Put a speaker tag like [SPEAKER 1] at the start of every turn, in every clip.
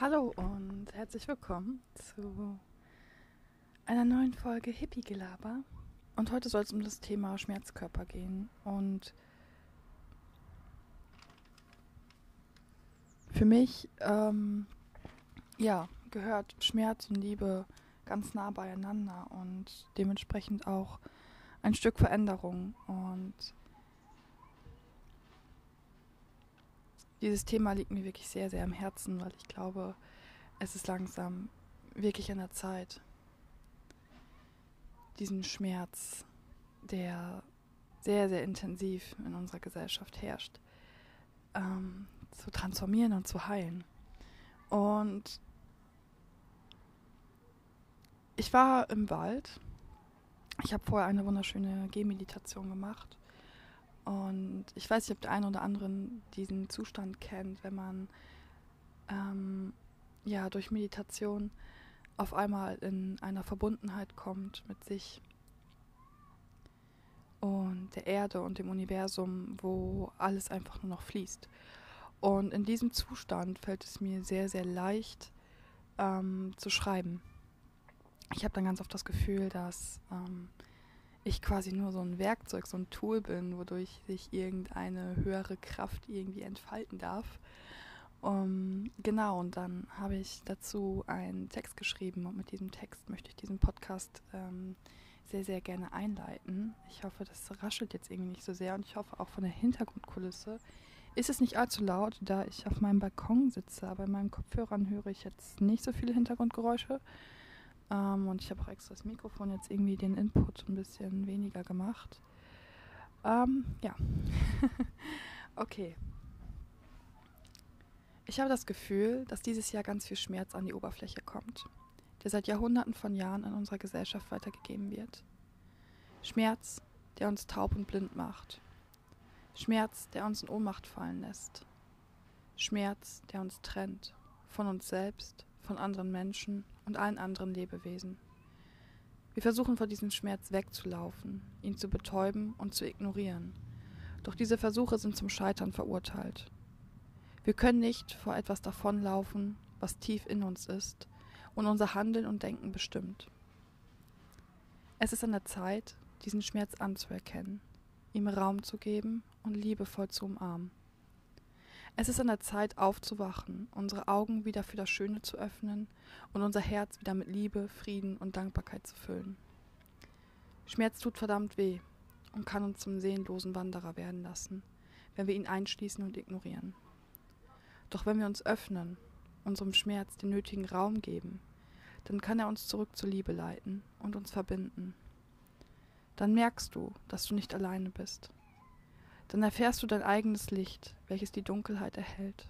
[SPEAKER 1] Hallo und herzlich willkommen zu einer neuen Folge Hippie Gelaber. Und heute soll es um das Thema Schmerzkörper gehen. Und für mich, ähm, ja, gehört Schmerz und Liebe ganz nah beieinander und dementsprechend auch ein Stück Veränderung. Und dieses Thema liegt mir wirklich sehr, sehr am Herzen, weil ich glaube, es ist langsam wirklich an der Zeit, diesen Schmerz, der sehr, sehr intensiv in unserer Gesellschaft herrscht, ähm, zu transformieren und zu heilen. Und ich war im Wald. Ich habe vorher eine wunderschöne Gehmeditation gemacht und ich weiß nicht, ob der eine oder andere diesen Zustand kennt, wenn man ähm, ja durch Meditation auf einmal in einer Verbundenheit kommt mit sich und der Erde und dem Universum, wo alles einfach nur noch fließt. Und in diesem Zustand fällt es mir sehr, sehr leicht ähm, zu schreiben. Ich habe dann ganz oft das Gefühl, dass ähm, ich quasi nur so ein Werkzeug, so ein Tool bin, wodurch sich irgendeine höhere Kraft irgendwie entfalten darf. Um, genau, und dann habe ich dazu einen Text geschrieben und mit diesem Text möchte ich diesen Podcast ähm, sehr, sehr gerne einleiten. Ich hoffe, das raschelt jetzt irgendwie nicht so sehr und ich hoffe auch von der Hintergrundkulisse ist es nicht allzu laut, da ich auf meinem Balkon sitze, aber in meinen Kopfhörern höre ich jetzt nicht so viele Hintergrundgeräusche. Ähm, und ich habe auch extra das Mikrofon jetzt irgendwie den Input ein bisschen weniger gemacht. Ähm, ja. okay. Ich habe das Gefühl, dass dieses Jahr ganz viel Schmerz an die Oberfläche kommt, der seit Jahrhunderten von Jahren in unserer Gesellschaft weitergegeben wird. Schmerz, der uns taub und blind macht. Schmerz, der uns in Ohnmacht fallen lässt. Schmerz, der uns trennt von uns selbst, von anderen Menschen und allen anderen Lebewesen. Wir versuchen vor diesem Schmerz wegzulaufen, ihn zu betäuben und zu ignorieren. Doch diese Versuche sind zum Scheitern verurteilt. Wir können nicht vor etwas davonlaufen, was tief in uns ist und unser Handeln und Denken bestimmt. Es ist an der Zeit, diesen Schmerz anzuerkennen, ihm Raum zu geben und liebevoll zu umarmen. Es ist an der Zeit aufzuwachen, unsere Augen wieder für das Schöne zu öffnen und unser Herz wieder mit Liebe, Frieden und Dankbarkeit zu füllen. Schmerz tut verdammt weh und kann uns zum seelenlosen Wanderer werden lassen, wenn wir ihn einschließen und ignorieren. Doch wenn wir uns öffnen, unserem Schmerz den nötigen Raum geben, dann kann er uns zurück zur Liebe leiten und uns verbinden. Dann merkst du, dass du nicht alleine bist dann erfährst du dein eigenes Licht, welches die Dunkelheit erhält.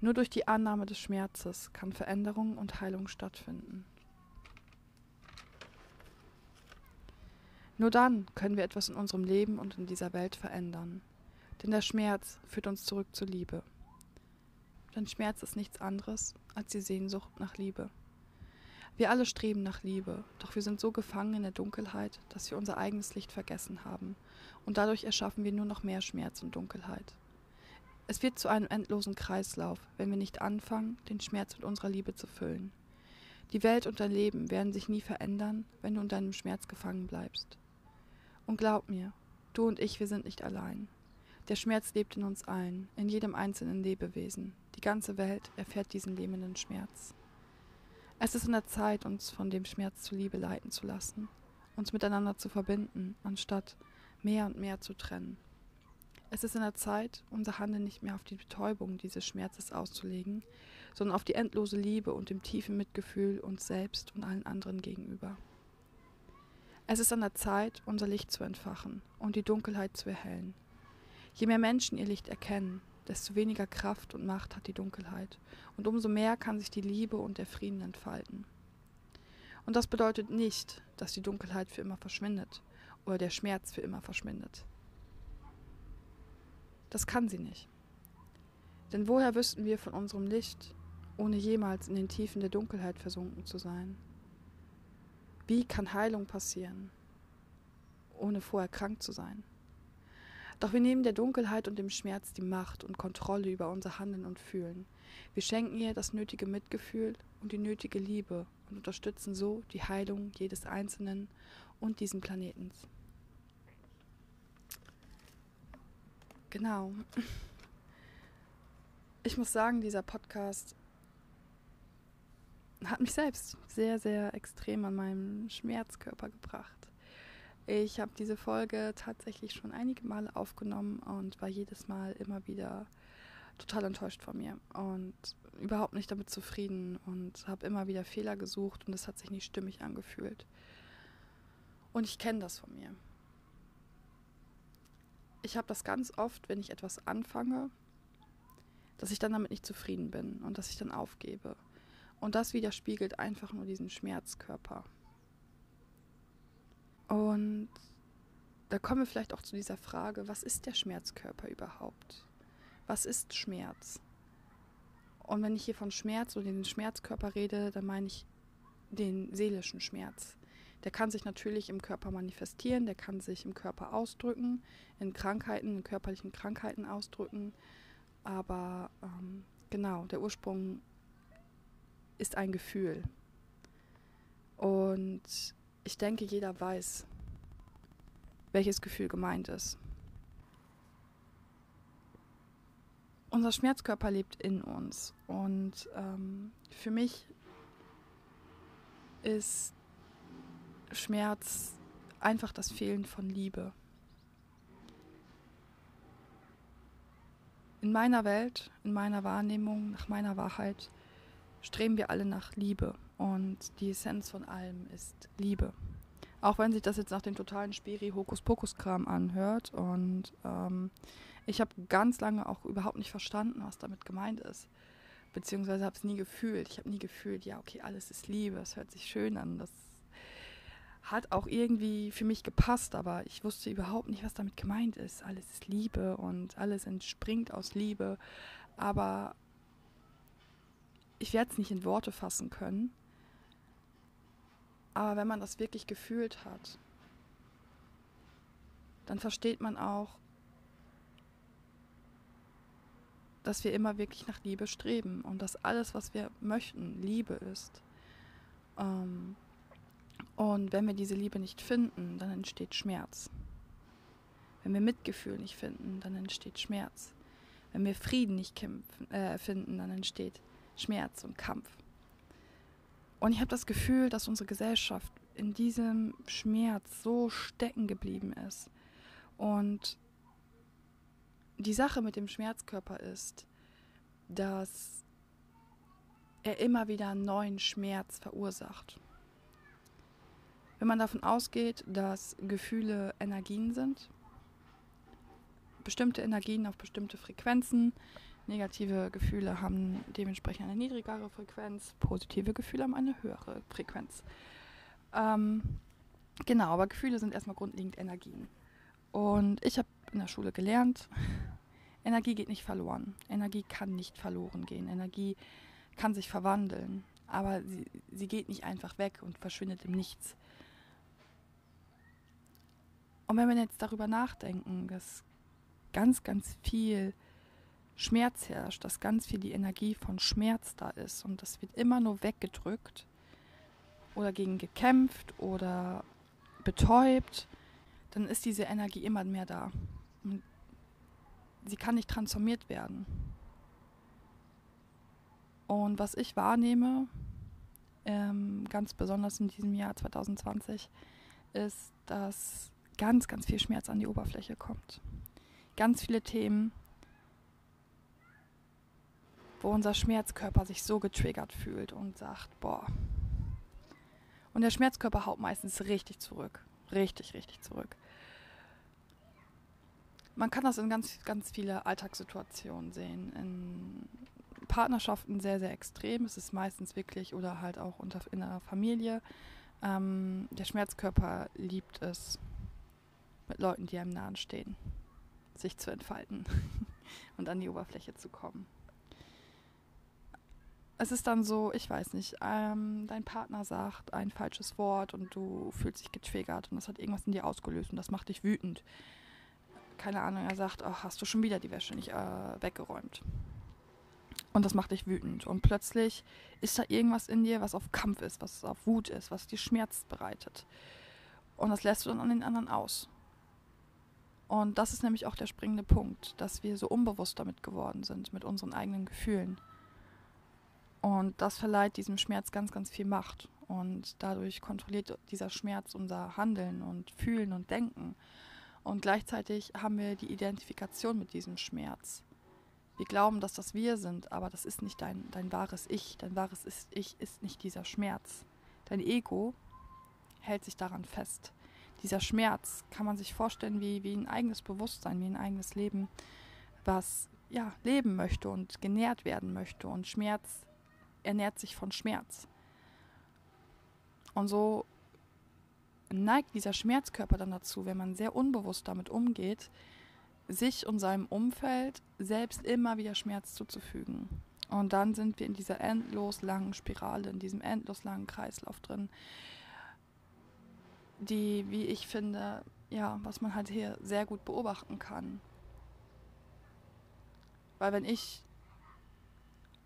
[SPEAKER 1] Nur durch die Annahme des Schmerzes kann Veränderung und Heilung stattfinden. Nur dann können wir etwas in unserem Leben und in dieser Welt verändern. Denn der Schmerz führt uns zurück zur Liebe. Denn Schmerz ist nichts anderes als die Sehnsucht nach Liebe. Wir alle streben nach Liebe, doch wir sind so gefangen in der Dunkelheit, dass wir unser eigenes Licht vergessen haben, und dadurch erschaffen wir nur noch mehr Schmerz und Dunkelheit. Es wird zu einem endlosen Kreislauf, wenn wir nicht anfangen, den Schmerz mit unserer Liebe zu füllen. Die Welt und dein Leben werden sich nie verändern, wenn du in deinem Schmerz gefangen bleibst. Und glaub mir, du und ich, wir sind nicht allein. Der Schmerz lebt in uns allen, in jedem einzelnen Lebewesen. Die ganze Welt erfährt diesen lähmenden Schmerz. Es ist in der Zeit, uns von dem Schmerz zu Liebe leiten zu lassen, uns miteinander zu verbinden, anstatt mehr und mehr zu trennen. Es ist in der Zeit, unser Handeln nicht mehr auf die Betäubung dieses Schmerzes auszulegen, sondern auf die endlose Liebe und dem tiefen Mitgefühl uns selbst und allen anderen gegenüber. Es ist an der Zeit, unser Licht zu entfachen und die Dunkelheit zu erhellen. Je mehr Menschen ihr Licht erkennen, desto weniger Kraft und Macht hat die Dunkelheit und umso mehr kann sich die Liebe und der Frieden entfalten. Und das bedeutet nicht, dass die Dunkelheit für immer verschwindet oder der Schmerz für immer verschwindet. Das kann sie nicht. Denn woher wüssten wir von unserem Licht, ohne jemals in den Tiefen der Dunkelheit versunken zu sein? Wie kann Heilung passieren, ohne vorher krank zu sein? Doch wir nehmen der Dunkelheit und dem Schmerz die Macht und Kontrolle über unser Handeln und Fühlen. Wir schenken ihr das nötige Mitgefühl und die nötige Liebe und unterstützen so die Heilung jedes Einzelnen und diesen Planetens. Genau. Ich muss sagen, dieser Podcast hat mich selbst sehr, sehr extrem an meinem Schmerzkörper gebracht. Ich habe diese Folge tatsächlich schon einige Male aufgenommen und war jedes Mal immer wieder total enttäuscht von mir und überhaupt nicht damit zufrieden und habe immer wieder Fehler gesucht und es hat sich nicht stimmig angefühlt. Und ich kenne das von mir. Ich habe das ganz oft, wenn ich etwas anfange, dass ich dann damit nicht zufrieden bin und dass ich dann aufgebe. Und das widerspiegelt einfach nur diesen Schmerzkörper. Und da kommen wir vielleicht auch zu dieser Frage, was ist der Schmerzkörper überhaupt? Was ist Schmerz? Und wenn ich hier von Schmerz oder den Schmerzkörper rede, dann meine ich den seelischen Schmerz. Der kann sich natürlich im Körper manifestieren, der kann sich im Körper ausdrücken, in Krankheiten, in körperlichen Krankheiten ausdrücken. Aber ähm, genau, der Ursprung ist ein Gefühl. Und ich denke, jeder weiß, welches Gefühl gemeint ist. Unser Schmerzkörper lebt in uns und ähm, für mich ist Schmerz einfach das Fehlen von Liebe. In meiner Welt, in meiner Wahrnehmung, nach meiner Wahrheit streben wir alle nach Liebe und die Essenz von allem ist Liebe. Auch wenn sich das jetzt nach dem totalen Spiri-Hokus-Pokus-Kram anhört. Und ähm, ich habe ganz lange auch überhaupt nicht verstanden, was damit gemeint ist. Beziehungsweise habe es nie gefühlt. Ich habe nie gefühlt, ja, okay, alles ist Liebe, es hört sich schön an. Das hat auch irgendwie für mich gepasst, aber ich wusste überhaupt nicht, was damit gemeint ist. Alles ist Liebe und alles entspringt aus Liebe. Aber ich werde es nicht in Worte fassen können. Aber wenn man das wirklich gefühlt hat, dann versteht man auch, dass wir immer wirklich nach Liebe streben und dass alles, was wir möchten, Liebe ist. Ähm, und wenn wir diese Liebe nicht finden, dann entsteht Schmerz. Wenn wir Mitgefühl nicht finden, dann entsteht Schmerz. Wenn wir Frieden nicht kämpfen, äh, finden, dann entsteht Schmerz und Kampf. Und ich habe das Gefühl, dass unsere Gesellschaft in diesem Schmerz so stecken geblieben ist. Und die Sache mit dem Schmerzkörper ist, dass er immer wieder einen neuen Schmerz verursacht. Wenn man davon ausgeht, dass Gefühle Energien sind, bestimmte Energien auf bestimmte Frequenzen, Negative Gefühle haben dementsprechend eine niedrigere Frequenz, positive Gefühle haben eine höhere Frequenz. Ähm, genau, aber Gefühle sind erstmal grundlegend Energien. Und ich habe in der Schule gelernt, Energie geht nicht verloren. Energie kann nicht verloren gehen. Energie kann sich verwandeln, aber sie, sie geht nicht einfach weg und verschwindet im Nichts. Und wenn wir jetzt darüber nachdenken, dass ganz, ganz viel Schmerz herrscht, dass ganz viel die Energie von Schmerz da ist und das wird immer nur weggedrückt oder gegen gekämpft oder betäubt, dann ist diese Energie immer mehr da. Und sie kann nicht transformiert werden. Und was ich wahrnehme, ähm, ganz besonders in diesem Jahr 2020, ist, dass ganz, ganz viel Schmerz an die Oberfläche kommt. Ganz viele Themen, wo unser Schmerzkörper sich so getriggert fühlt und sagt, boah. Und der Schmerzkörper haut meistens richtig zurück. Richtig, richtig zurück. Man kann das in ganz, ganz viele Alltagssituationen sehen. In Partnerschaften sehr, sehr extrem. Es ist meistens wirklich oder halt auch unter, in einer Familie. Ähm, der Schmerzkörper liebt es, mit Leuten, die einem nahen stehen, sich zu entfalten und an die Oberfläche zu kommen es ist dann so, ich weiß nicht, ähm, dein Partner sagt ein falsches Wort und du fühlst dich getriggert und das hat irgendwas in dir ausgelöst und das macht dich wütend. keine Ahnung, er sagt, ach, hast du schon wieder die Wäsche nicht äh, weggeräumt. Und das macht dich wütend. Und plötzlich ist da irgendwas in dir, was auf Kampf ist, was auf Wut ist, was dir Schmerz bereitet. Und das lässt du dann an den anderen aus. Und das ist nämlich auch der springende Punkt, dass wir so unbewusst damit geworden sind, mit unseren eigenen Gefühlen. Und das verleiht diesem Schmerz ganz, ganz viel Macht. Und dadurch kontrolliert dieser Schmerz unser Handeln und Fühlen und Denken. Und gleichzeitig haben wir die Identifikation mit diesem Schmerz. Wir glauben, dass das wir sind, aber das ist nicht dein, dein wahres Ich. Dein wahres Ich ist nicht dieser Schmerz. Dein Ego hält sich daran fest. Dieser Schmerz kann man sich vorstellen wie, wie ein eigenes Bewusstsein, wie ein eigenes Leben, was ja, leben möchte und genährt werden möchte. Und Schmerz ernährt sich von Schmerz. Und so neigt dieser Schmerzkörper dann dazu, wenn man sehr unbewusst damit umgeht, sich und seinem Umfeld selbst immer wieder Schmerz zuzufügen. Und dann sind wir in dieser endlos langen Spirale, in diesem endlos langen Kreislauf drin, die, wie ich finde, ja, was man halt hier sehr gut beobachten kann. Weil wenn ich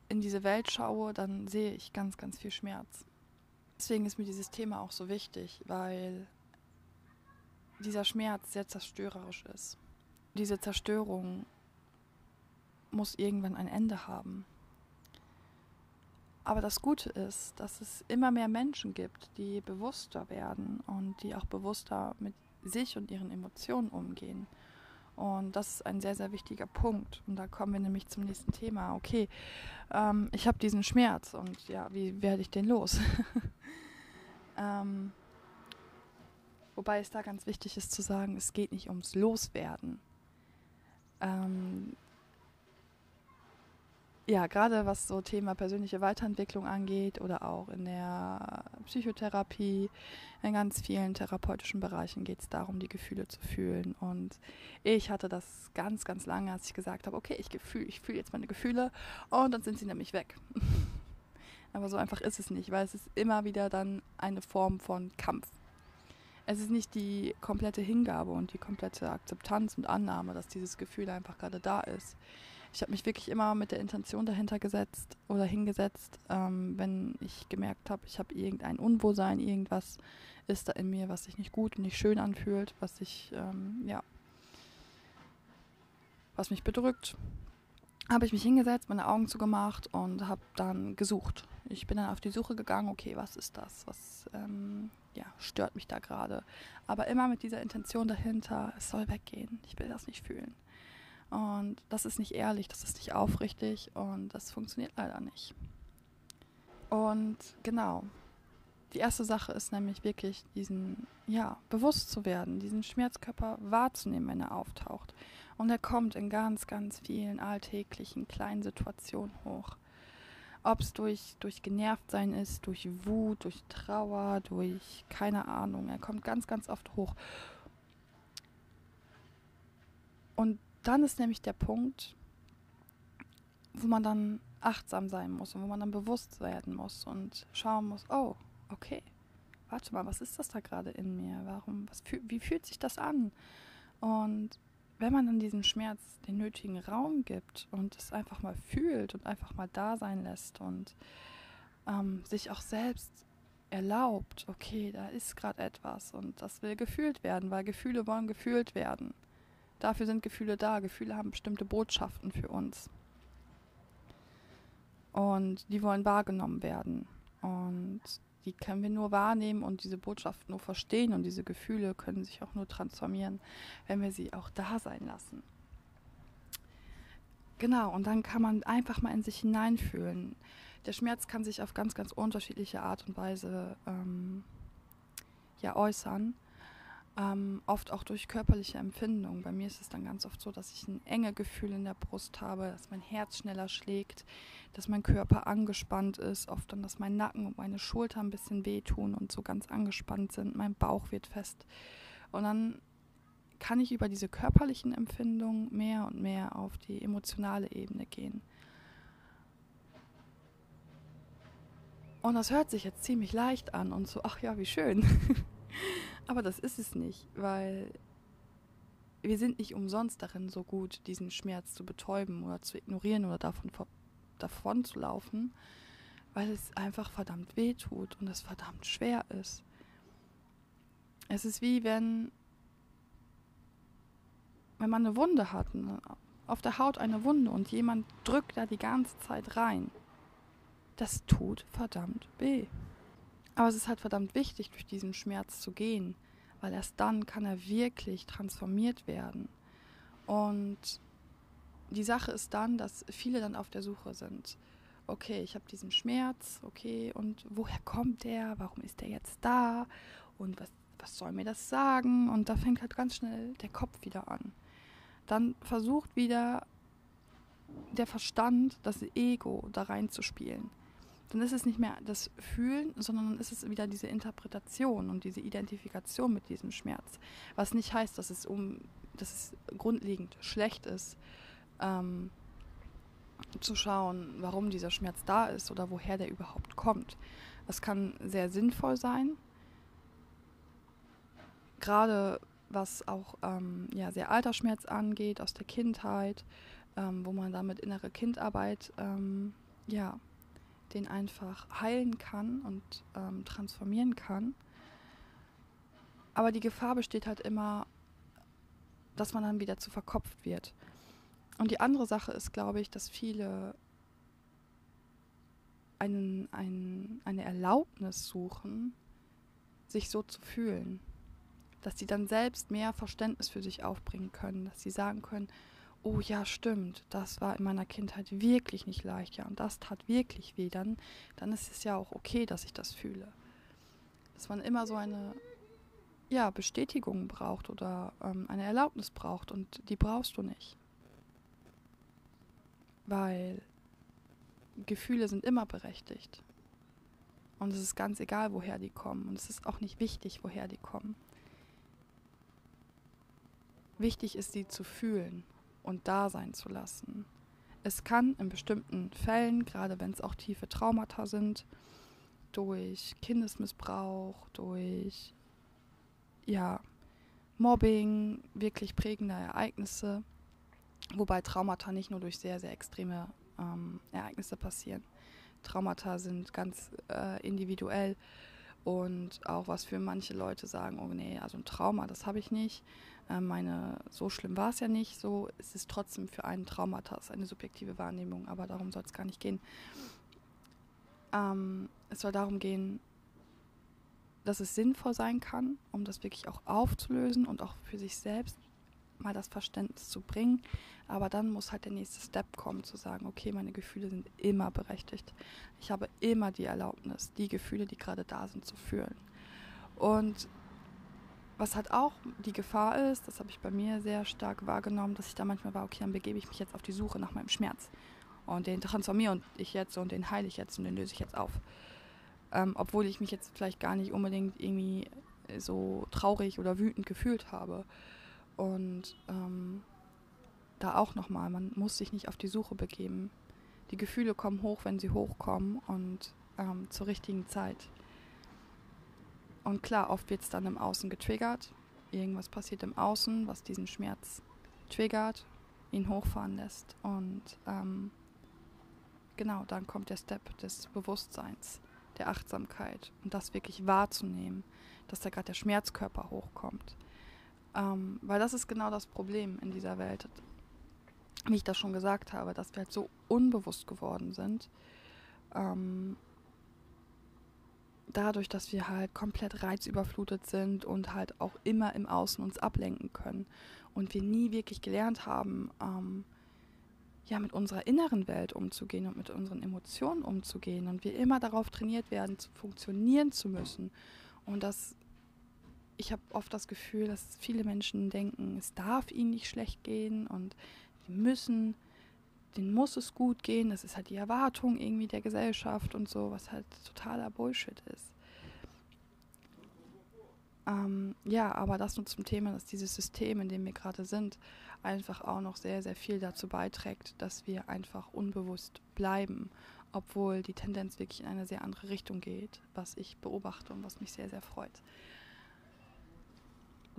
[SPEAKER 1] in diese Welt schaue, dann sehe ich ganz, ganz viel Schmerz. Deswegen ist mir dieses Thema auch so wichtig, weil dieser Schmerz sehr zerstörerisch ist diese Zerstörung muss irgendwann ein Ende haben. Aber das Gute ist, dass es immer mehr Menschen gibt, die bewusster werden und die auch bewusster mit sich und ihren Emotionen umgehen. Und das ist ein sehr, sehr wichtiger Punkt. Und da kommen wir nämlich zum nächsten Thema. Okay, ähm, ich habe diesen Schmerz und ja, wie werde ich den los? ähm, wobei es da ganz wichtig ist zu sagen, es geht nicht ums Loswerden ähm, ja, gerade was so Thema persönliche Weiterentwicklung angeht oder auch in der Psychotherapie, in ganz vielen therapeutischen Bereichen geht es darum, die Gefühle zu fühlen. Und ich hatte das ganz, ganz lange, als ich gesagt habe, okay, ich, gefühl, ich fühle jetzt meine Gefühle und dann sind sie nämlich weg. Aber so einfach ist es nicht, weil es ist immer wieder dann eine Form von Kampf es ist nicht die komplette Hingabe und die komplette Akzeptanz und Annahme, dass dieses Gefühl einfach gerade da ist. Ich habe mich wirklich immer mit der Intention dahinter gesetzt oder hingesetzt, ähm, wenn ich gemerkt habe, ich habe irgendein Unwohlsein, irgendwas ist da in mir, was sich nicht gut und nicht schön anfühlt, was sich, ähm, ja, was mich bedrückt, habe ich mich hingesetzt, meine Augen zugemacht und habe dann gesucht. Ich bin dann auf die Suche gegangen, okay, was ist das? Was ähm, ja, stört mich da gerade? Aber immer mit dieser Intention dahinter, es soll weggehen, ich will das nicht fühlen. Und das ist nicht ehrlich, das ist nicht aufrichtig und das funktioniert leider nicht. Und genau, die erste Sache ist nämlich wirklich diesen, ja, bewusst zu werden, diesen Schmerzkörper wahrzunehmen, wenn er auftaucht. Und er kommt in ganz, ganz vielen alltäglichen kleinen Situationen hoch. Ob es durch, durch Genervtsein ist, durch Wut, durch Trauer, durch keine Ahnung. Er kommt ganz, ganz oft hoch. Und dann ist nämlich der Punkt, wo man dann achtsam sein muss und wo man dann bewusst werden muss und schauen muss, oh, okay, warte mal, was ist das da gerade in mir? Warum, was, wie fühlt sich das an? Und wenn man dann diesem Schmerz den nötigen Raum gibt und es einfach mal fühlt und einfach mal da sein lässt und ähm, sich auch selbst erlaubt, okay, da ist gerade etwas und das will gefühlt werden, weil Gefühle wollen gefühlt werden. Dafür sind Gefühle da. Gefühle haben bestimmte Botschaften für uns. Und die wollen wahrgenommen werden. Und die können wir nur wahrnehmen und diese Botschaft nur verstehen und diese Gefühle können sich auch nur transformieren, wenn wir sie auch da sein lassen. Genau, und dann kann man einfach mal in sich hineinfühlen. Der Schmerz kann sich auf ganz, ganz unterschiedliche Art und Weise ähm, ja, äußern ähm, oft auch durch körperliche Empfindungen. Bei mir ist es dann ganz oft so, dass ich ein enge Gefühl in der Brust habe, dass mein Herz schneller schlägt, dass mein Körper angespannt ist, oft dann, dass mein Nacken und meine Schulter ein bisschen wehtun und so ganz angespannt sind, mein Bauch wird fest. Und dann kann ich über diese körperlichen Empfindungen mehr und mehr auf die emotionale Ebene gehen. Und das hört sich jetzt ziemlich leicht an und so, ach ja, wie schön. Aber das ist es nicht, weil wir sind nicht umsonst darin so gut, diesen Schmerz zu betäuben oder zu ignorieren oder davon, davon zu laufen, weil es einfach verdammt weh tut und es verdammt schwer ist. Es ist wie wenn, wenn man eine Wunde hat, ne, auf der Haut eine Wunde und jemand drückt da die ganze Zeit rein. Das tut verdammt weh. Aber es ist halt verdammt wichtig, durch diesen Schmerz zu gehen, weil erst dann kann er wirklich transformiert werden. Und die Sache ist dann, dass viele dann auf der Suche sind. Okay, ich habe diesen Schmerz, okay, und woher kommt der? Warum ist der jetzt da? Und was, was soll mir das sagen? Und da fängt halt ganz schnell der Kopf wieder an. Dann versucht wieder der Verstand, das Ego da reinzuspielen dann ist es nicht mehr das Fühlen, sondern dann ist es wieder diese Interpretation und diese Identifikation mit diesem Schmerz. Was nicht heißt, dass es um, dass es grundlegend schlecht ist, ähm, zu schauen, warum dieser Schmerz da ist oder woher der überhaupt kommt. Das kann sehr sinnvoll sein, gerade was auch ähm, ja, sehr Altersschmerz angeht aus der Kindheit, ähm, wo man damit innere Kindarbeit ähm, ja, den einfach heilen kann und ähm, transformieren kann. Aber die Gefahr besteht halt immer, dass man dann wieder zu verkopft wird. Und die andere Sache ist, glaube ich, dass viele einen, einen, eine Erlaubnis suchen, sich so zu fühlen. Dass sie dann selbst mehr Verständnis für sich aufbringen können, dass sie sagen können, oh ja, stimmt, das war in meiner Kindheit wirklich nicht leicht, ja, und das tat wirklich weh, dann, dann ist es ja auch okay, dass ich das fühle. Dass man immer so eine ja, Bestätigung braucht oder ähm, eine Erlaubnis braucht und die brauchst du nicht. Weil Gefühle sind immer berechtigt. Und es ist ganz egal, woher die kommen. Und es ist auch nicht wichtig, woher die kommen. Wichtig ist, sie zu fühlen und da sein zu lassen. Es kann in bestimmten Fällen, gerade wenn es auch tiefe Traumata sind, durch Kindesmissbrauch, durch ja, Mobbing, wirklich prägende Ereignisse, wobei Traumata nicht nur durch sehr, sehr extreme ähm, Ereignisse passieren. Traumata sind ganz äh, individuell und auch was für manche Leute sagen, oh nee, also ein Trauma, das habe ich nicht. Äh, meine, so schlimm war es ja nicht, so ist es trotzdem für einen Traumata, eine subjektive Wahrnehmung, aber darum soll es gar nicht gehen. Ähm, es soll darum gehen, dass es sinnvoll sein kann, um das wirklich auch aufzulösen und auch für sich selbst mal das Verständnis zu bringen. Aber dann muss halt der nächste Step kommen, zu sagen, okay, meine Gefühle sind immer berechtigt. Ich habe immer die Erlaubnis, die Gefühle, die gerade da sind, zu fühlen. Und was halt auch die Gefahr ist, das habe ich bei mir sehr stark wahrgenommen, dass ich da manchmal war, okay, dann begebe ich mich jetzt auf die Suche nach meinem Schmerz. Und den transformiere und ich jetzt und den heile ich jetzt und den löse ich jetzt auf. Ähm, obwohl ich mich jetzt vielleicht gar nicht unbedingt irgendwie so traurig oder wütend gefühlt habe. Und ähm, da auch nochmal, man muss sich nicht auf die Suche begeben. Die Gefühle kommen hoch, wenn sie hochkommen und ähm, zur richtigen Zeit. Und klar, oft wird es dann im Außen getriggert. Irgendwas passiert im Außen, was diesen Schmerz triggert, ihn hochfahren lässt. Und ähm, genau, dann kommt der Step des Bewusstseins, der Achtsamkeit und das wirklich wahrzunehmen, dass da gerade der Schmerzkörper hochkommt. Ähm, weil das ist genau das Problem in dieser Welt, wie ich das schon gesagt habe, dass wir halt so unbewusst geworden sind. Ähm, dadurch, dass wir halt komplett reizüberflutet sind und halt auch immer im Außen uns ablenken können und wir nie wirklich gelernt haben, ähm, ja, mit unserer inneren Welt umzugehen und mit unseren Emotionen umzugehen und wir immer darauf trainiert werden, zu funktionieren zu müssen. Und das, ich habe oft das Gefühl, dass viele Menschen denken, es darf ihnen nicht schlecht gehen und die müssen denen muss es gut gehen, das ist halt die Erwartung irgendwie der Gesellschaft und so, was halt totaler Bullshit ist. Ähm, ja, aber das nur zum Thema, dass dieses System, in dem wir gerade sind, einfach auch noch sehr, sehr viel dazu beiträgt, dass wir einfach unbewusst bleiben, obwohl die Tendenz wirklich in eine sehr andere Richtung geht, was ich beobachte und was mich sehr, sehr freut.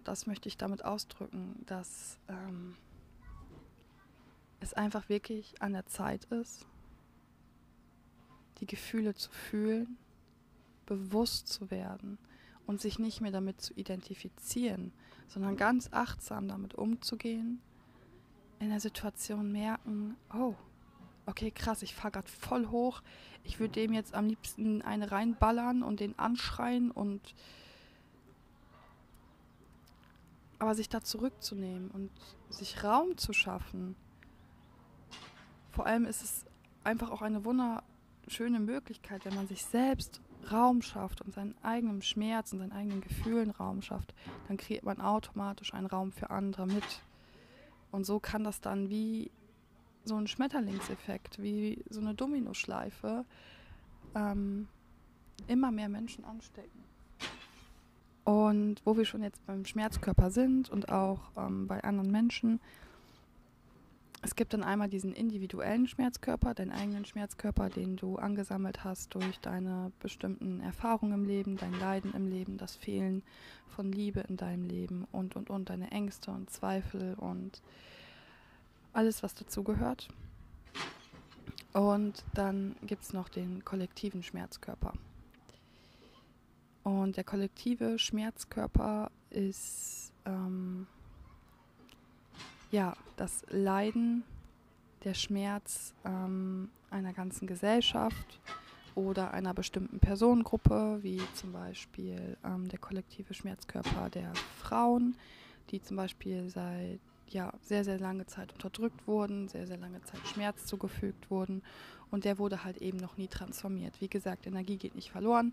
[SPEAKER 1] Das möchte ich damit ausdrücken, dass ähm, es einfach wirklich an der Zeit ist, die Gefühle zu fühlen, bewusst zu werden und sich nicht mehr damit zu identifizieren, sondern ganz achtsam damit umzugehen, in der Situation merken, oh, okay, krass, ich fahre gerade voll hoch, ich würde dem jetzt am liebsten eine reinballern und den anschreien und aber sich da zurückzunehmen und sich Raum zu schaffen. Vor allem ist es einfach auch eine wunderschöne Möglichkeit, wenn man sich selbst Raum schafft und seinen eigenen Schmerz und seinen eigenen Gefühlen Raum schafft, dann kreiert man automatisch einen Raum für andere mit. Und so kann das dann wie so ein Schmetterlingseffekt, wie so eine Dominoschleife ähm, immer mehr Menschen anstecken. Und wo wir schon jetzt beim Schmerzkörper sind und auch ähm, bei anderen Menschen, es gibt dann einmal diesen individuellen Schmerzkörper, deinen eigenen Schmerzkörper, den du angesammelt hast durch deine bestimmten Erfahrungen im Leben, dein Leiden im Leben, das Fehlen von Liebe in deinem Leben und, und, und, deine Ängste und Zweifel und alles, was dazugehört. Und dann gibt es noch den kollektiven Schmerzkörper. Und der kollektive Schmerzkörper ist ähm, ja, das Leiden, der Schmerz ähm, einer ganzen Gesellschaft oder einer bestimmten Personengruppe, wie zum Beispiel ähm, der kollektive Schmerzkörper der Frauen, die zum Beispiel seit ja, sehr, sehr lange Zeit unterdrückt wurden, sehr, sehr lange Zeit Schmerz zugefügt wurden und der wurde halt eben noch nie transformiert. Wie gesagt, Energie geht nicht verloren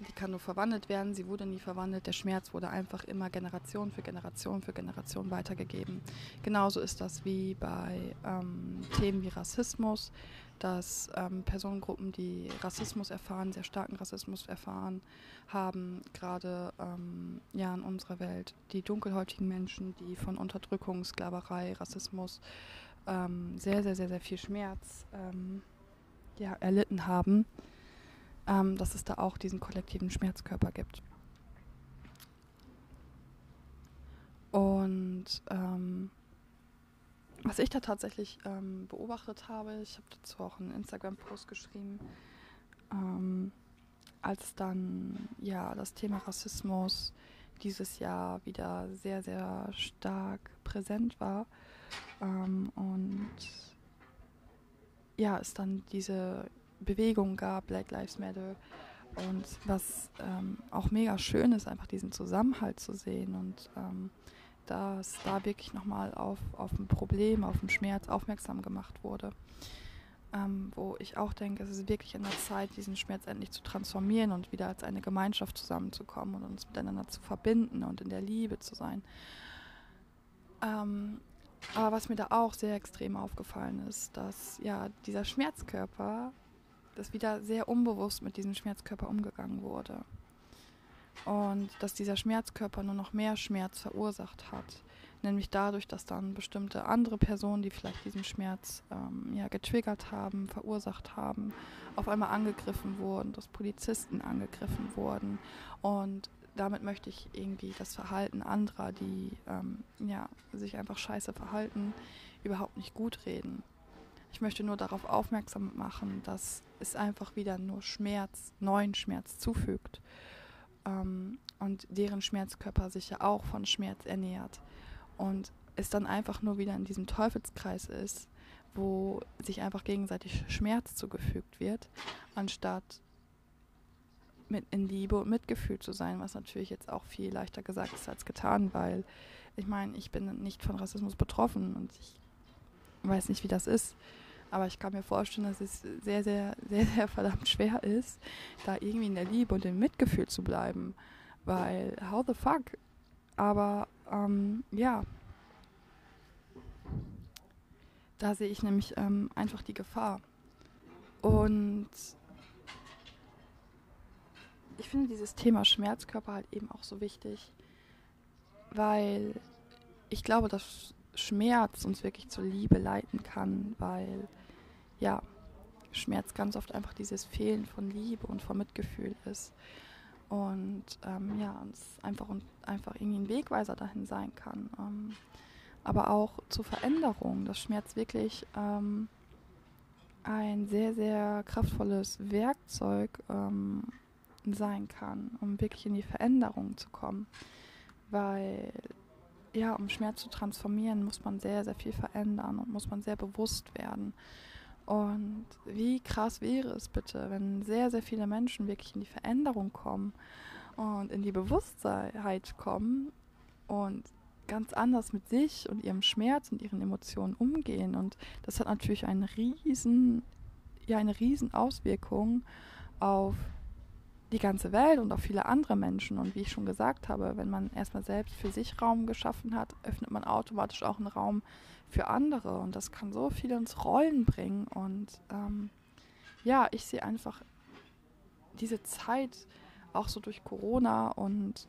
[SPEAKER 1] die kann nur verwandelt werden, sie wurde nie verwandelt, der Schmerz wurde einfach immer Generation für Generation für Generation weitergegeben. Genauso ist das wie bei ähm, Themen wie Rassismus, dass ähm, Personengruppen, die Rassismus erfahren, sehr starken Rassismus erfahren haben, gerade ähm, ja in unserer Welt, die dunkelhäutigen Menschen, die von Unterdrückung, Sklaverei, Rassismus ähm, sehr, sehr, sehr, sehr viel Schmerz ähm, ja, erlitten haben ähm, dass es da auch diesen kollektiven Schmerzkörper gibt. Und ähm, was ich da tatsächlich ähm, beobachtet habe, ich habe dazu auch einen Instagram-Post geschrieben, ähm, als dann ja das Thema Rassismus dieses Jahr wieder sehr, sehr stark präsent war ähm, und ja, es dann diese Bewegung gab, Black Lives Matter. Und was ähm, auch mega schön ist, einfach diesen Zusammenhalt zu sehen und ähm, dass da wirklich nochmal auf, auf ein Problem, auf einen Schmerz aufmerksam gemacht wurde. Ähm, wo ich auch denke, es ist wirklich an der Zeit, diesen Schmerz endlich zu transformieren und wieder als eine Gemeinschaft zusammenzukommen und uns miteinander zu verbinden und in der Liebe zu sein. Ähm, aber was mir da auch sehr extrem aufgefallen ist, dass ja dieser Schmerzkörper dass wieder sehr unbewusst mit diesem Schmerzkörper umgegangen wurde. Und dass dieser Schmerzkörper nur noch mehr Schmerz verursacht hat. Nämlich dadurch, dass dann bestimmte andere Personen, die vielleicht diesen Schmerz ähm, ja, getriggert haben, verursacht haben, auf einmal angegriffen wurden, dass Polizisten angegriffen wurden. Und damit möchte ich irgendwie das Verhalten anderer, die ähm, ja, sich einfach scheiße verhalten, überhaupt nicht gut reden. Ich möchte nur darauf aufmerksam machen, dass es einfach wieder nur Schmerz, neuen Schmerz zufügt. Ähm, und deren Schmerzkörper sich ja auch von Schmerz ernährt. Und es dann einfach nur wieder in diesem Teufelskreis ist, wo sich einfach gegenseitig Schmerz zugefügt wird, anstatt mit in Liebe und Mitgefühl zu sein, was natürlich jetzt auch viel leichter gesagt ist als getan, weil ich meine, ich bin nicht von Rassismus betroffen und ich weiß nicht, wie das ist. Aber ich kann mir vorstellen, dass es sehr, sehr, sehr, sehr verdammt schwer ist, da irgendwie in der Liebe und im Mitgefühl zu bleiben. Weil, how the fuck? Aber, ähm, ja. Da sehe ich nämlich ähm, einfach die Gefahr. Und ich finde dieses Thema Schmerzkörper halt eben auch so wichtig, weil ich glaube, dass Schmerz uns wirklich zur Liebe leiten kann, weil ja, Schmerz ganz oft einfach dieses Fehlen von Liebe und von Mitgefühl ist. und ähm, ja, uns einfach einfach irgendwie ein Wegweiser dahin sein kann. Ähm, aber auch zur Veränderung, dass Schmerz wirklich ähm, ein sehr, sehr kraftvolles Werkzeug ähm, sein kann, um wirklich in die Veränderung zu kommen. Weil, ja, um Schmerz zu transformieren, muss man sehr, sehr viel verändern und muss man sehr bewusst werden. Und wie krass wäre es bitte, wenn sehr, sehr viele Menschen wirklich in die Veränderung kommen und in die Bewusstheit kommen und ganz anders mit sich und ihrem Schmerz und ihren Emotionen umgehen. Und das hat natürlich einen riesen, ja, eine riesen Auswirkung auf die ganze Welt und auf viele andere Menschen. Und wie ich schon gesagt habe, wenn man erstmal selbst für sich Raum geschaffen hat, öffnet man automatisch auch einen Raum für andere. Und das kann so viel ins Rollen bringen. Und ähm, ja, ich sehe einfach diese Zeit auch so durch Corona und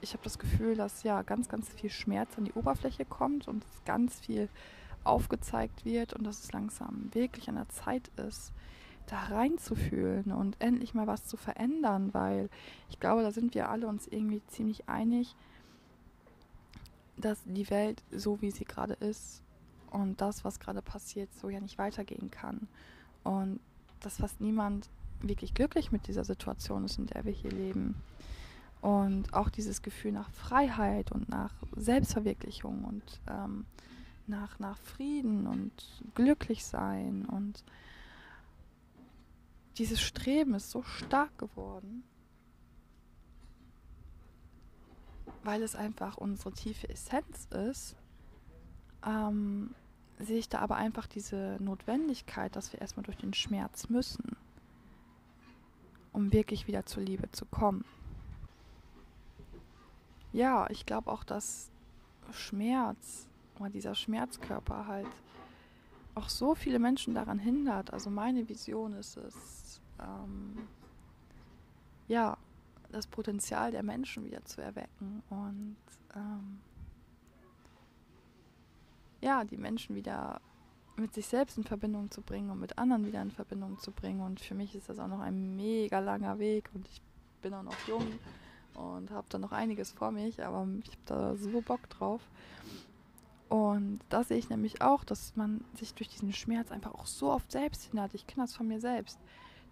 [SPEAKER 1] ich habe das Gefühl, dass ja ganz, ganz viel Schmerz an die Oberfläche kommt und ganz viel aufgezeigt wird und dass es langsam wirklich an der Zeit ist, da reinzufühlen und endlich mal was zu verändern, weil ich glaube, da sind wir alle uns irgendwie ziemlich einig, dass die Welt so wie sie gerade ist und das, was gerade passiert, so ja nicht weitergehen kann. Und dass fast niemand wirklich glücklich mit dieser Situation ist, in der wir hier leben. Und auch dieses Gefühl nach Freiheit und nach Selbstverwirklichung und ähm, nach, nach Frieden und glücklich sein und dieses Streben ist so stark geworden, weil es einfach unsere tiefe Essenz ist, ähm, sehe ich da aber einfach diese Notwendigkeit, dass wir erstmal durch den Schmerz müssen, um wirklich wieder zur Liebe zu kommen. Ja, ich glaube auch, dass Schmerz oder dieser Schmerzkörper halt auch so viele Menschen daran hindert. Also meine Vision ist es, ähm, ja, das Potenzial der Menschen wieder zu erwecken und ähm, ja, die Menschen wieder mit sich selbst in Verbindung zu bringen und mit anderen wieder in Verbindung zu bringen. Und für mich ist das auch noch ein mega langer Weg und ich bin auch noch jung und habe da noch einiges vor mich, aber ich habe da so Bock drauf. Und da sehe ich nämlich auch, dass man sich durch diesen Schmerz einfach auch so oft selbst hindert. Ich kenne das von mir selbst.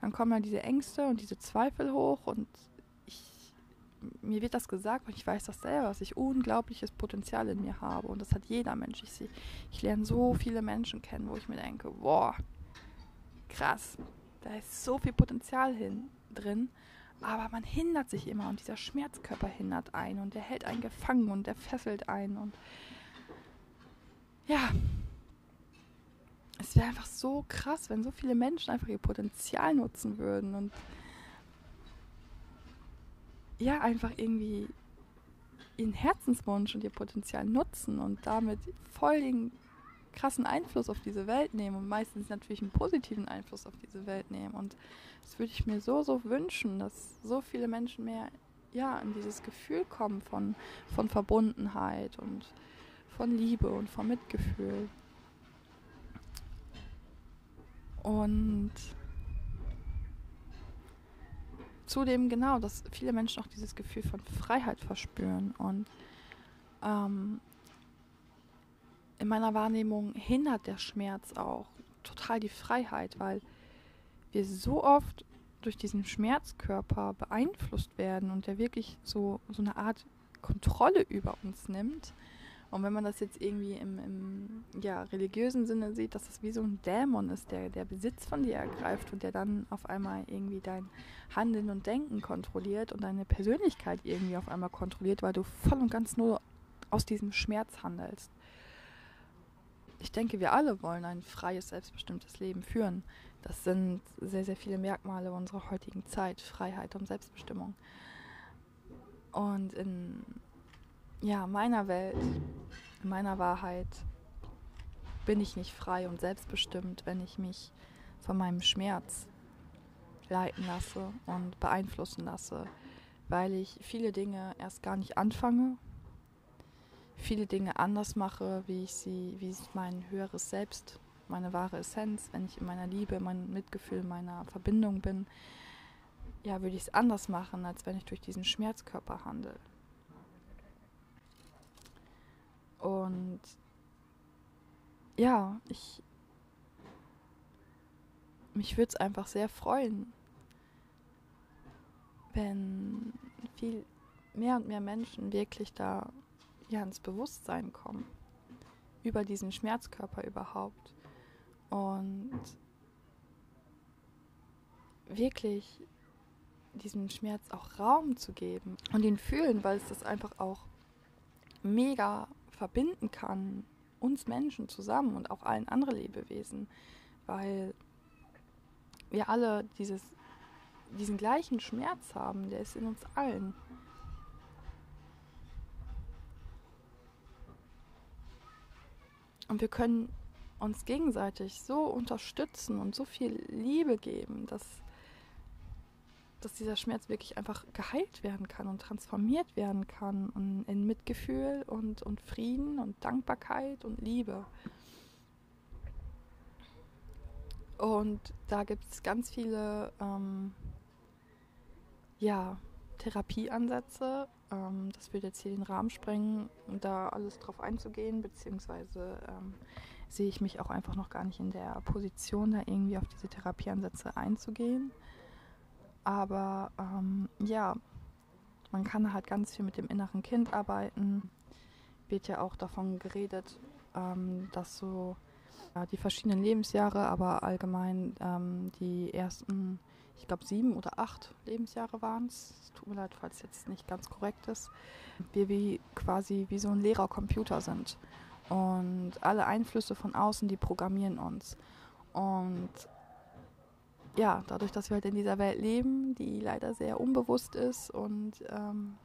[SPEAKER 1] Dann kommen ja diese Ängste und diese Zweifel hoch und ich, mir wird das gesagt und ich weiß das selber, dass ich unglaubliches Potenzial in mir habe. Und das hat jeder Mensch. Ich, sehe, ich lerne so viele Menschen kennen, wo ich mir denke, boah, krass, da ist so viel Potenzial hin, drin. Aber man hindert sich immer und dieser Schmerzkörper hindert einen und der hält einen gefangen und der fesselt einen und ja, es wäre einfach so krass, wenn so viele Menschen einfach ihr Potenzial nutzen würden und ja, einfach irgendwie ihren Herzenswunsch und ihr Potenzial nutzen und damit voll den krassen Einfluss auf diese Welt nehmen und meistens natürlich einen positiven Einfluss auf diese Welt nehmen. Und das würde ich mir so, so wünschen, dass so viele Menschen mehr ja, in dieses Gefühl kommen von, von Verbundenheit und von Liebe und von Mitgefühl. Und zudem genau, dass viele Menschen auch dieses Gefühl von Freiheit verspüren. Und ähm, in meiner Wahrnehmung hindert der Schmerz auch total die Freiheit, weil wir so oft durch diesen Schmerzkörper beeinflusst werden und der wirklich so, so eine Art Kontrolle über uns nimmt, und wenn man das jetzt irgendwie im, im ja, religiösen Sinne sieht, dass das wie so ein Dämon ist, der, der Besitz von dir ergreift und der dann auf einmal irgendwie dein Handeln und Denken kontrolliert und deine Persönlichkeit irgendwie auf einmal kontrolliert, weil du voll und ganz nur aus diesem Schmerz handelst. Ich denke, wir alle wollen ein freies, selbstbestimmtes Leben führen. Das sind sehr, sehr viele Merkmale unserer heutigen Zeit, Freiheit und Selbstbestimmung. Und in ja, meiner Welt, in meiner Wahrheit bin ich nicht frei und selbstbestimmt, wenn ich mich von meinem Schmerz leiten lasse und beeinflussen lasse, weil ich viele Dinge erst gar nicht anfange, viele Dinge anders mache, wie ich sie, wie es mein höheres Selbst, meine wahre Essenz, wenn ich in meiner Liebe, meinem Mitgefühl, meiner Verbindung bin, ja, würde ich es anders machen, als wenn ich durch diesen Schmerzkörper handle. Und ja, ich mich würde es einfach sehr freuen, wenn viel mehr und mehr Menschen wirklich da ja ins Bewusstsein kommen über diesen Schmerzkörper überhaupt. Und wirklich diesem Schmerz auch Raum zu geben und ihn fühlen, weil es das einfach auch mega verbinden kann, uns Menschen zusammen und auch allen anderen Lebewesen, weil wir alle dieses, diesen gleichen Schmerz haben, der ist in uns allen. Und wir können uns gegenseitig so unterstützen und so viel Liebe geben, dass, dass dieser Schmerz wirklich einfach geheilt werden kann und transformiert werden kann und in Mitgefühl und, und Frieden und Dankbarkeit und Liebe. Und da gibt es ganz viele ähm, ja, Therapieansätze. Ähm, das würde jetzt hier den Rahmen sprengen, um da alles drauf einzugehen, beziehungsweise ähm, sehe ich mich auch einfach noch gar nicht in der Position, da irgendwie auf diese Therapieansätze einzugehen. Aber ähm, ja, man kann halt ganz viel mit dem inneren Kind arbeiten. Wird ja auch davon geredet, ähm, dass so ja, die verschiedenen Lebensjahre, aber allgemein ähm, die ersten, ich glaube sieben oder acht Lebensjahre waren es. Tut mir leid, falls jetzt nicht ganz korrekt ist. Wir wie quasi wie so ein leerer Computer sind. Und alle Einflüsse von außen, die programmieren uns. Und ja, dadurch, dass wir halt in dieser Welt leben, die leider sehr unbewusst ist und ähm,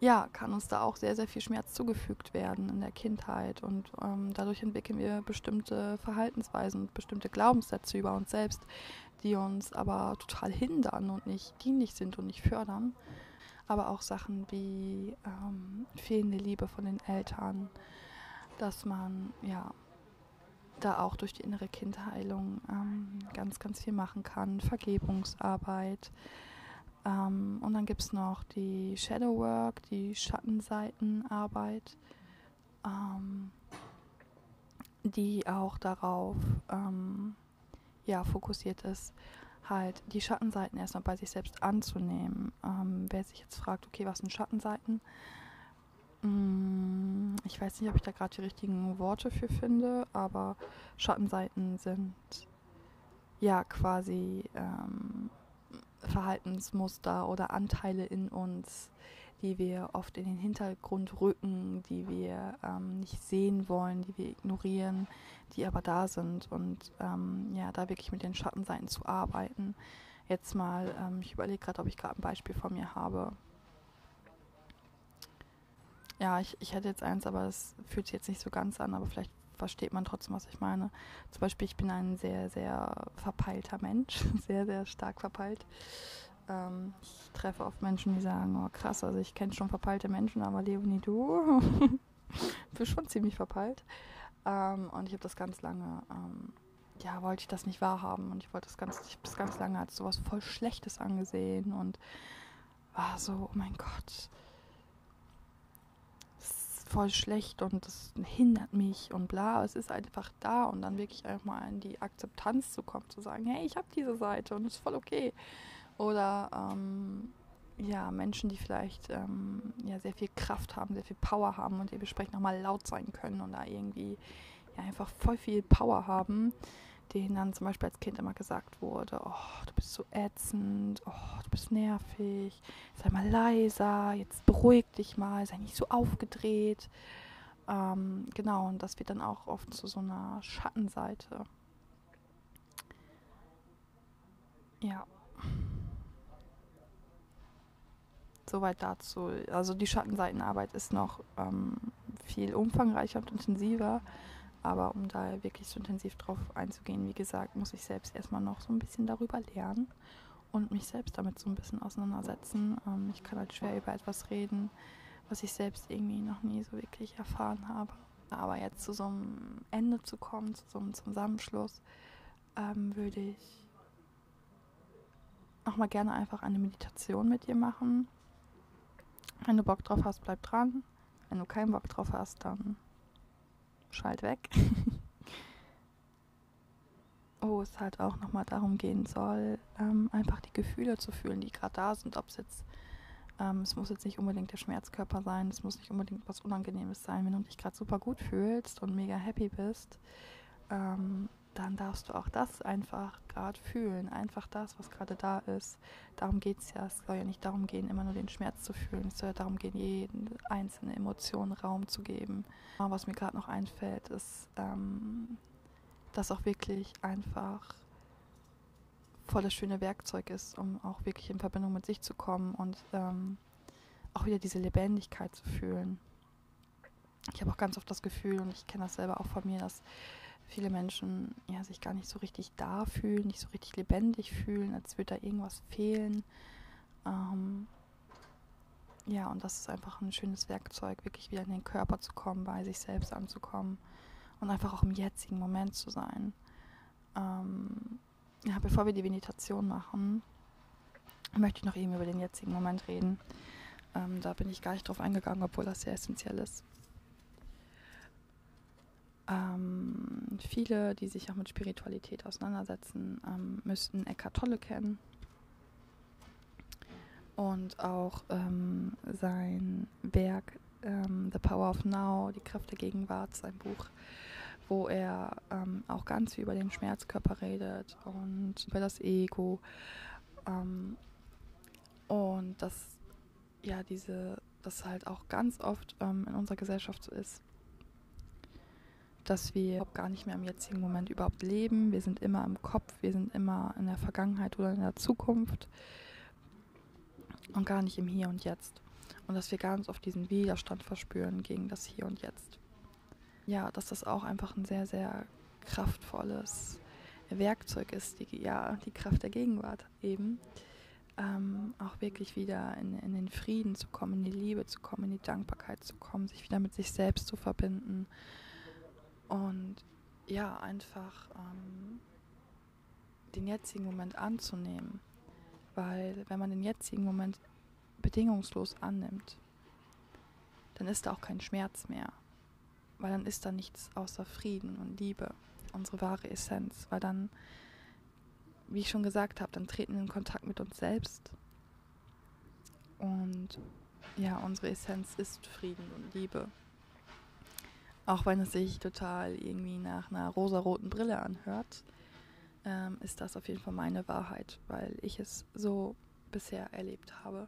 [SPEAKER 1] ja, kann uns da auch sehr, sehr viel Schmerz zugefügt werden in der Kindheit. Und ähm, dadurch entwickeln wir bestimmte Verhaltensweisen und bestimmte Glaubenssätze über uns selbst, die uns aber total hindern und nicht dienlich sind und nicht fördern. Aber auch Sachen wie ähm, fehlende Liebe von den Eltern, dass man ja da auch durch die innere Kindheilung ähm, ganz, ganz viel machen kann. Vergebungsarbeit ähm, und dann gibt es noch die Shadow Work, die Schattenseitenarbeit, ähm, die auch darauf ähm, ja, fokussiert ist, halt die Schattenseiten erstmal bei sich selbst anzunehmen. Ähm, wer sich jetzt fragt, okay, was sind Schattenseiten? Mm, ich weiß nicht, ob ich da gerade die richtigen Worte für finde, aber Schattenseiten sind ja quasi ähm, Verhaltensmuster oder Anteile in uns, die wir oft in den Hintergrund rücken, die wir ähm, nicht sehen wollen, die wir ignorieren, die aber da sind und ähm, ja, da wirklich mit den Schattenseiten zu arbeiten. Jetzt mal, ähm, ich überlege gerade, ob ich gerade ein Beispiel von mir habe. Ja, ich, ich hätte jetzt eins, aber es fühlt sich jetzt nicht so ganz an, aber vielleicht versteht man trotzdem, was ich meine. Zum Beispiel, ich bin ein sehr, sehr verpeilter Mensch, sehr, sehr stark verpeilt. Ähm, ich treffe oft Menschen, die sagen, oh krass, also ich kenne schon verpeilte Menschen, aber Leonie, du bist schon ziemlich verpeilt. Ähm, und ich habe das ganz lange, ähm, ja, wollte ich das nicht wahrhaben und ich wollte das ganz, ich habe das ganz lange als sowas voll Schlechtes angesehen und war so, oh mein Gott, voll schlecht und das hindert mich und bla. Es ist einfach da und dann wirklich einfach mal in die Akzeptanz zu kommen, zu sagen, hey, ich habe diese Seite und es ist voll okay. Oder ähm, ja, Menschen, die vielleicht ähm, ja, sehr viel Kraft haben, sehr viel Power haben und dementsprechend nochmal laut sein können und da irgendwie ja, einfach voll viel Power haben denen dann zum Beispiel als Kind immer gesagt wurde, oh, du bist so ätzend, oh, du bist nervig, sei mal leiser, jetzt beruhig dich mal, sei nicht so aufgedreht. Ähm, genau, und das wird dann auch oft zu so einer Schattenseite. Ja. Soweit dazu. Also die Schattenseitenarbeit ist noch ähm, viel umfangreicher und intensiver. Aber um da wirklich so intensiv drauf einzugehen, wie gesagt, muss ich selbst erstmal noch so ein bisschen darüber lernen und mich selbst damit so ein bisschen auseinandersetzen. Ähm, ich kann halt schwer über etwas reden, was ich selbst irgendwie noch nie so wirklich erfahren habe. Aber jetzt zu so einem Ende zu kommen, zu so einem Zusammenschluss, ähm, würde ich auch mal gerne einfach eine Meditation mit dir machen. Wenn du Bock drauf hast, bleib dran. Wenn du keinen Bock drauf hast, dann schalt weg. wo es halt auch nochmal darum gehen soll, ähm, einfach die Gefühle zu fühlen, die gerade da sind. Ob es jetzt, ähm, es muss jetzt nicht unbedingt der Schmerzkörper sein, es muss nicht unbedingt was Unangenehmes sein. Wenn du dich gerade super gut fühlst und mega happy bist, ähm, dann darfst du auch das einfach gerade fühlen. Einfach das, was gerade da ist. Darum geht es ja. Es soll ja nicht darum gehen, immer nur den Schmerz zu fühlen. Es soll ja darum gehen, jeden einzelne Emotion Raum zu geben. Was mir gerade noch einfällt, ist, ähm, das auch wirklich einfach voll das schöne Werkzeug ist, um auch wirklich in Verbindung mit sich zu kommen und ähm, auch wieder diese Lebendigkeit zu fühlen. Ich habe auch ganz oft das Gefühl, und ich kenne das selber auch von mir, dass viele Menschen ja, sich gar nicht so richtig da fühlen, nicht so richtig lebendig fühlen, als würde da irgendwas fehlen. Ähm, ja, und das ist einfach ein schönes Werkzeug, wirklich wieder in den Körper zu kommen, bei sich selbst anzukommen und einfach auch im jetzigen Moment zu sein. Ähm, ja, bevor wir die Meditation machen, möchte ich noch eben über den jetzigen Moment reden. Ähm, da bin ich gar nicht drauf eingegangen, obwohl das sehr essentiell ist. Ähm, viele, die sich auch mit Spiritualität auseinandersetzen, ähm, müssten Eckhart Tolle kennen. Und auch ähm, sein Werk ähm, The Power of Now, die Kraft der Gegenwart, sein Buch, wo er ähm, auch ganz viel über den Schmerzkörper redet und über das Ego. Ähm, und dass ja diese, das halt auch ganz oft in unserer Gesellschaft so ist, dass wir gar nicht mehr im jetzigen Moment überhaupt leben. Wir sind immer im Kopf, wir sind immer in der Vergangenheit oder in der Zukunft und gar nicht im Hier und Jetzt. Und dass wir ganz oft diesen Widerstand verspüren gegen das Hier und Jetzt ja, dass das auch einfach ein sehr, sehr kraftvolles Werkzeug ist, die, ja, die Kraft der Gegenwart eben. Ähm, auch wirklich wieder in, in den Frieden zu kommen, in die Liebe zu kommen, in die Dankbarkeit zu kommen, sich wieder mit sich selbst zu verbinden. Und ja, einfach ähm, den jetzigen Moment anzunehmen. Weil wenn man den jetzigen Moment bedingungslos annimmt, dann ist da auch kein Schmerz mehr weil dann ist da nichts außer Frieden und Liebe, unsere wahre Essenz, weil dann, wie ich schon gesagt habe, dann treten wir in Kontakt mit uns selbst und ja, unsere Essenz ist Frieden und Liebe. Auch wenn es sich total irgendwie nach einer rosaroten Brille anhört, ähm, ist das auf jeden Fall meine Wahrheit, weil ich es so bisher erlebt habe.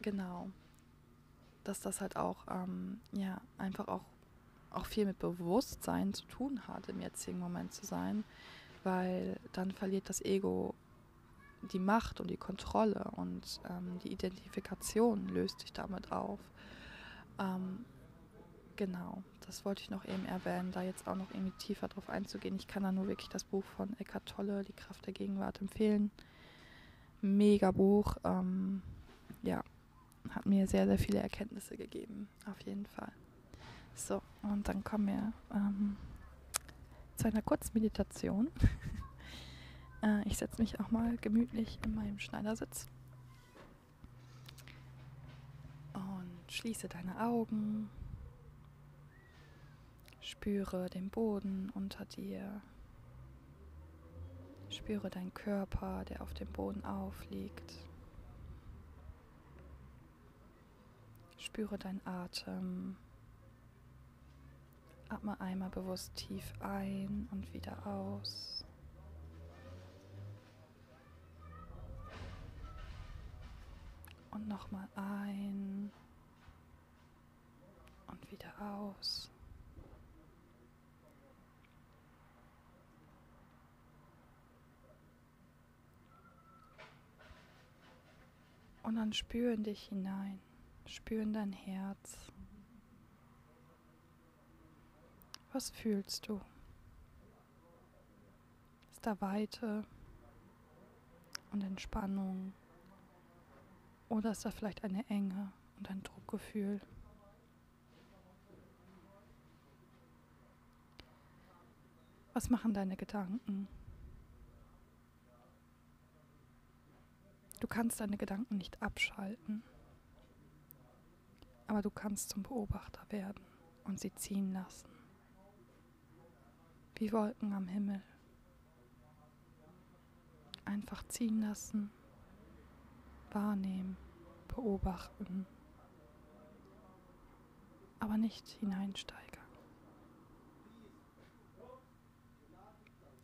[SPEAKER 1] Genau dass das halt auch, ähm, ja, einfach auch, auch viel mit Bewusstsein zu tun hat, im jetzigen Moment zu sein, weil dann verliert das Ego die Macht und die Kontrolle und ähm, die Identifikation löst sich damit auf. Ähm, genau, das wollte ich noch eben erwähnen, da jetzt auch noch irgendwie tiefer drauf einzugehen. Ich kann da nur wirklich das Buch von Eckhart Tolle, Die Kraft der Gegenwart, empfehlen. Mega Buch. Ähm, ja, hat mir sehr, sehr viele Erkenntnisse gegeben, auf jeden Fall. So, und dann kommen wir ähm, zu einer Kurzmeditation. äh, ich setze mich auch mal gemütlich in meinem Schneidersitz und schließe deine Augen. Spüre den Boden unter dir. Spüre deinen Körper, der auf dem Boden aufliegt. Spüre deinen Atem. Atme einmal bewusst tief ein und wieder aus. Und nochmal ein und wieder aus. Und dann spüre in dich hinein. Spüren dein Herz. Was fühlst du? Ist da Weite und Entspannung? Oder ist da vielleicht eine Enge und ein Druckgefühl? Was machen deine Gedanken? Kannst deine Gedanken nicht abschalten, aber du kannst zum Beobachter werden und sie ziehen lassen, wie Wolken am Himmel. Einfach ziehen lassen, wahrnehmen, beobachten, aber nicht hineinsteigern.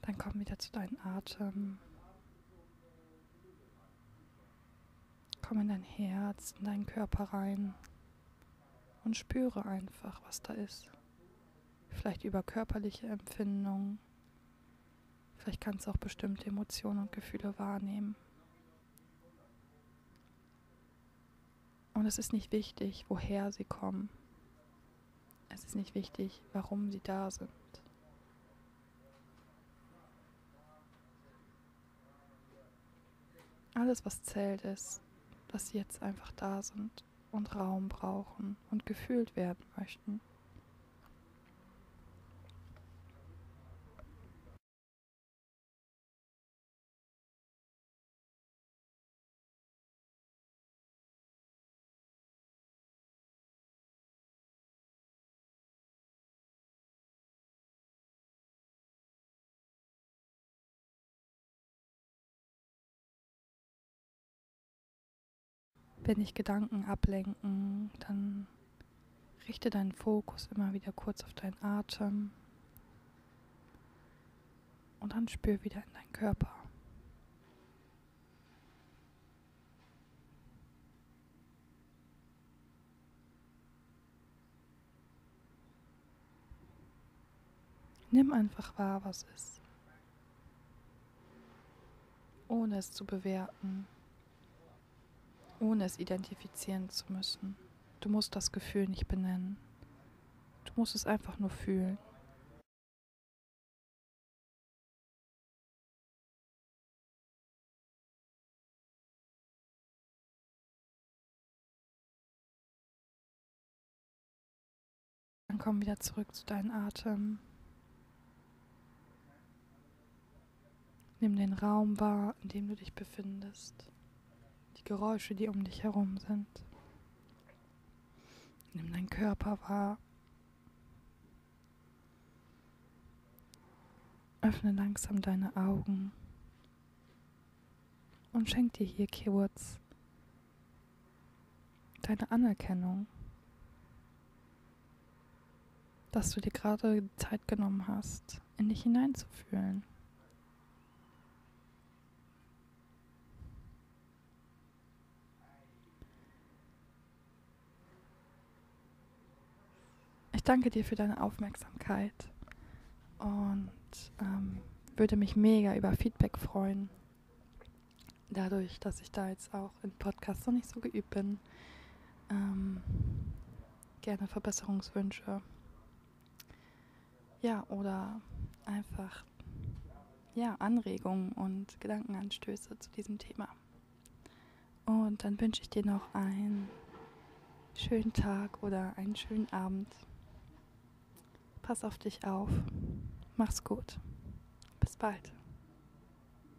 [SPEAKER 1] Dann komm wieder zu deinem Atem. Komm in dein Herz, in deinen Körper rein und spüre einfach, was da ist. Vielleicht über körperliche Empfindungen. Vielleicht kannst du auch bestimmte Emotionen und Gefühle wahrnehmen. Und es ist nicht wichtig, woher sie kommen. Es ist nicht wichtig, warum sie da sind. Alles, was zählt, ist, sie jetzt einfach da sind und Raum brauchen und gefühlt werden möchten. Wenn dich Gedanken ablenken, dann richte deinen Fokus immer wieder kurz auf deinen Atem und dann spür wieder in deinen Körper. Nimm einfach wahr, was ist, ohne es zu bewerten ohne es identifizieren zu müssen. Du musst das Gefühl nicht benennen. Du musst es einfach nur fühlen. Dann komm wieder zurück zu deinem Atem. Nimm den Raum wahr, in dem du dich befindest Geräusche, die um dich herum sind. Nimm deinen Körper wahr. Öffne langsam deine Augen und schenk dir hier kurz deine Anerkennung, dass du dir gerade Zeit genommen hast, in dich hineinzufühlen. Ich danke dir für deine Aufmerksamkeit und ähm, würde mich mega über Feedback freuen. Dadurch, dass ich da jetzt auch in Podcasts noch nicht so geübt bin. Ähm, gerne Verbesserungswünsche. Ja, oder einfach ja, Anregungen und Gedankenanstöße zu diesem Thema. Und dann wünsche ich dir noch einen schönen Tag oder einen schönen Abend. Pass auf dich auf. Mach's gut. Bis bald.